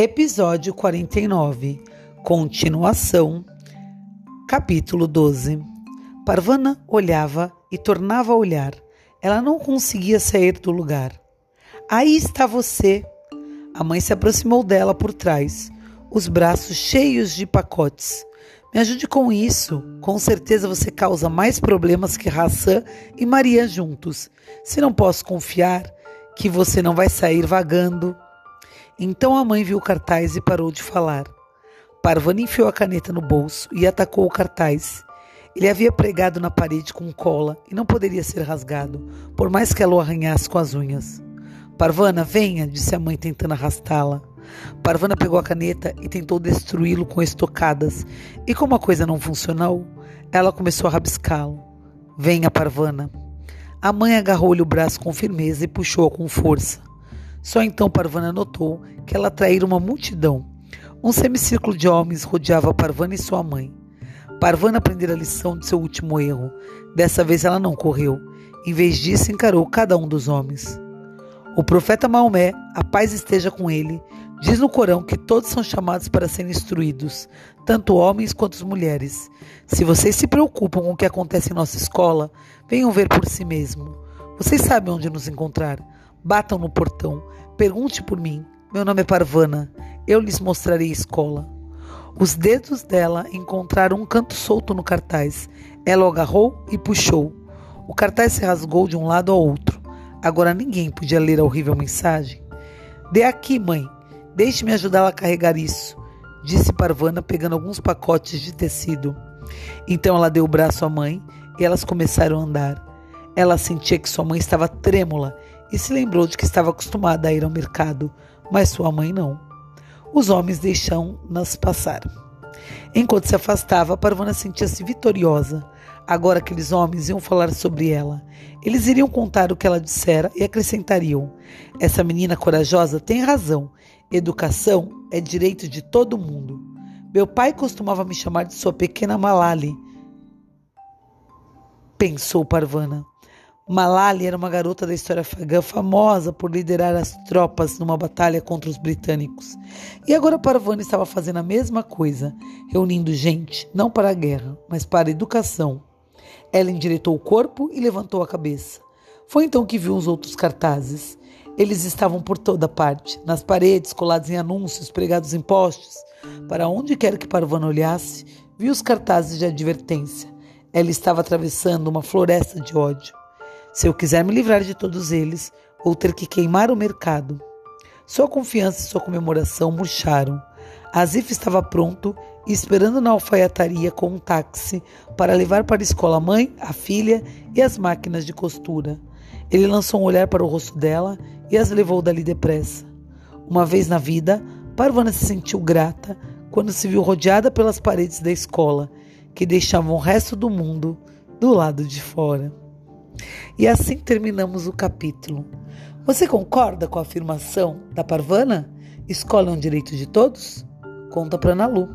Episódio 49 Continuação Capítulo 12 Parvana olhava e tornava a olhar. Ela não conseguia sair do lugar. Aí está você. A mãe se aproximou dela por trás, os braços cheios de pacotes. Me ajude com isso. Com certeza você causa mais problemas que Hassan e Maria juntos. Se não posso confiar que você não vai sair vagando. Então a mãe viu o cartaz e parou de falar. Parvana enfiou a caneta no bolso e atacou o cartaz. Ele havia pregado na parede com cola e não poderia ser rasgado, por mais que ela o arranhasse com as unhas. Parvana, venha, disse a mãe tentando arrastá-la. Parvana pegou a caneta e tentou destruí-lo com estocadas, e como a coisa não funcionou, ela começou a rabiscá-lo. Venha, Parvana. A mãe agarrou-lhe o braço com firmeza e puxou-a com força. Só então Parvana notou que ela atraíra uma multidão um semicírculo de homens rodeava Parvana e sua mãe. Parvana aprendera a lição de seu último erro. Dessa vez ela não correu. Em vez disso, encarou cada um dos homens. O profeta Maomé, a paz esteja com ele, diz no Corão que todos são chamados para serem instruídos, tanto homens quanto mulheres. Se vocês se preocupam com o que acontece em nossa escola, venham ver por si mesmo. Vocês sabem onde nos encontrar. Batam no portão. Pergunte por mim. Meu nome é Parvana. Eu lhes mostrarei a escola. Os dedos dela encontraram um canto solto no cartaz. Ela o agarrou e puxou. O cartaz se rasgou de um lado ao outro. Agora ninguém podia ler a horrível mensagem. Dê aqui, mãe. Deixe-me ajudá-la a carregar isso, disse Parvana, pegando alguns pacotes de tecido. Então ela deu o braço à mãe e elas começaram a andar. Ela sentia que sua mãe estava trêmula e se lembrou de que estava acostumada a ir ao mercado, mas sua mãe não os homens deixam-nas passar. Enquanto se afastava, Parvana sentia-se vitoriosa. Agora aqueles homens iam falar sobre ela. Eles iriam contar o que ela dissera e acrescentariam: Essa menina corajosa tem razão. Educação é direito de todo mundo. Meu pai costumava me chamar de sua pequena Malali. Pensou Parvana. Malali era uma garota da história afegã famosa por liderar as tropas numa batalha contra os britânicos. E agora Parvana estava fazendo a mesma coisa, reunindo gente, não para a guerra, mas para a educação. Ela endireitou o corpo e levantou a cabeça. Foi então que viu os outros cartazes. Eles estavam por toda parte, nas paredes, colados em anúncios, pregados em postes. Para onde quer que Parvana olhasse, viu os cartazes de advertência. Ela estava atravessando uma floresta de ódio. Se eu quiser me livrar de todos eles, ou ter que queimar o mercado. Sua confiança e sua comemoração murcharam. Azif estava pronto e esperando na alfaiataria com um táxi para levar para a escola a mãe, a filha e as máquinas de costura. Ele lançou um olhar para o rosto dela e as levou dali depressa. Uma vez na vida, Parvana se sentiu grata quando se viu rodeada pelas paredes da escola, que deixavam o resto do mundo do lado de fora. E assim terminamos o capítulo. Você concorda com a afirmação da Parvana? Escola é um direito de todos? Conta para Ana Lu.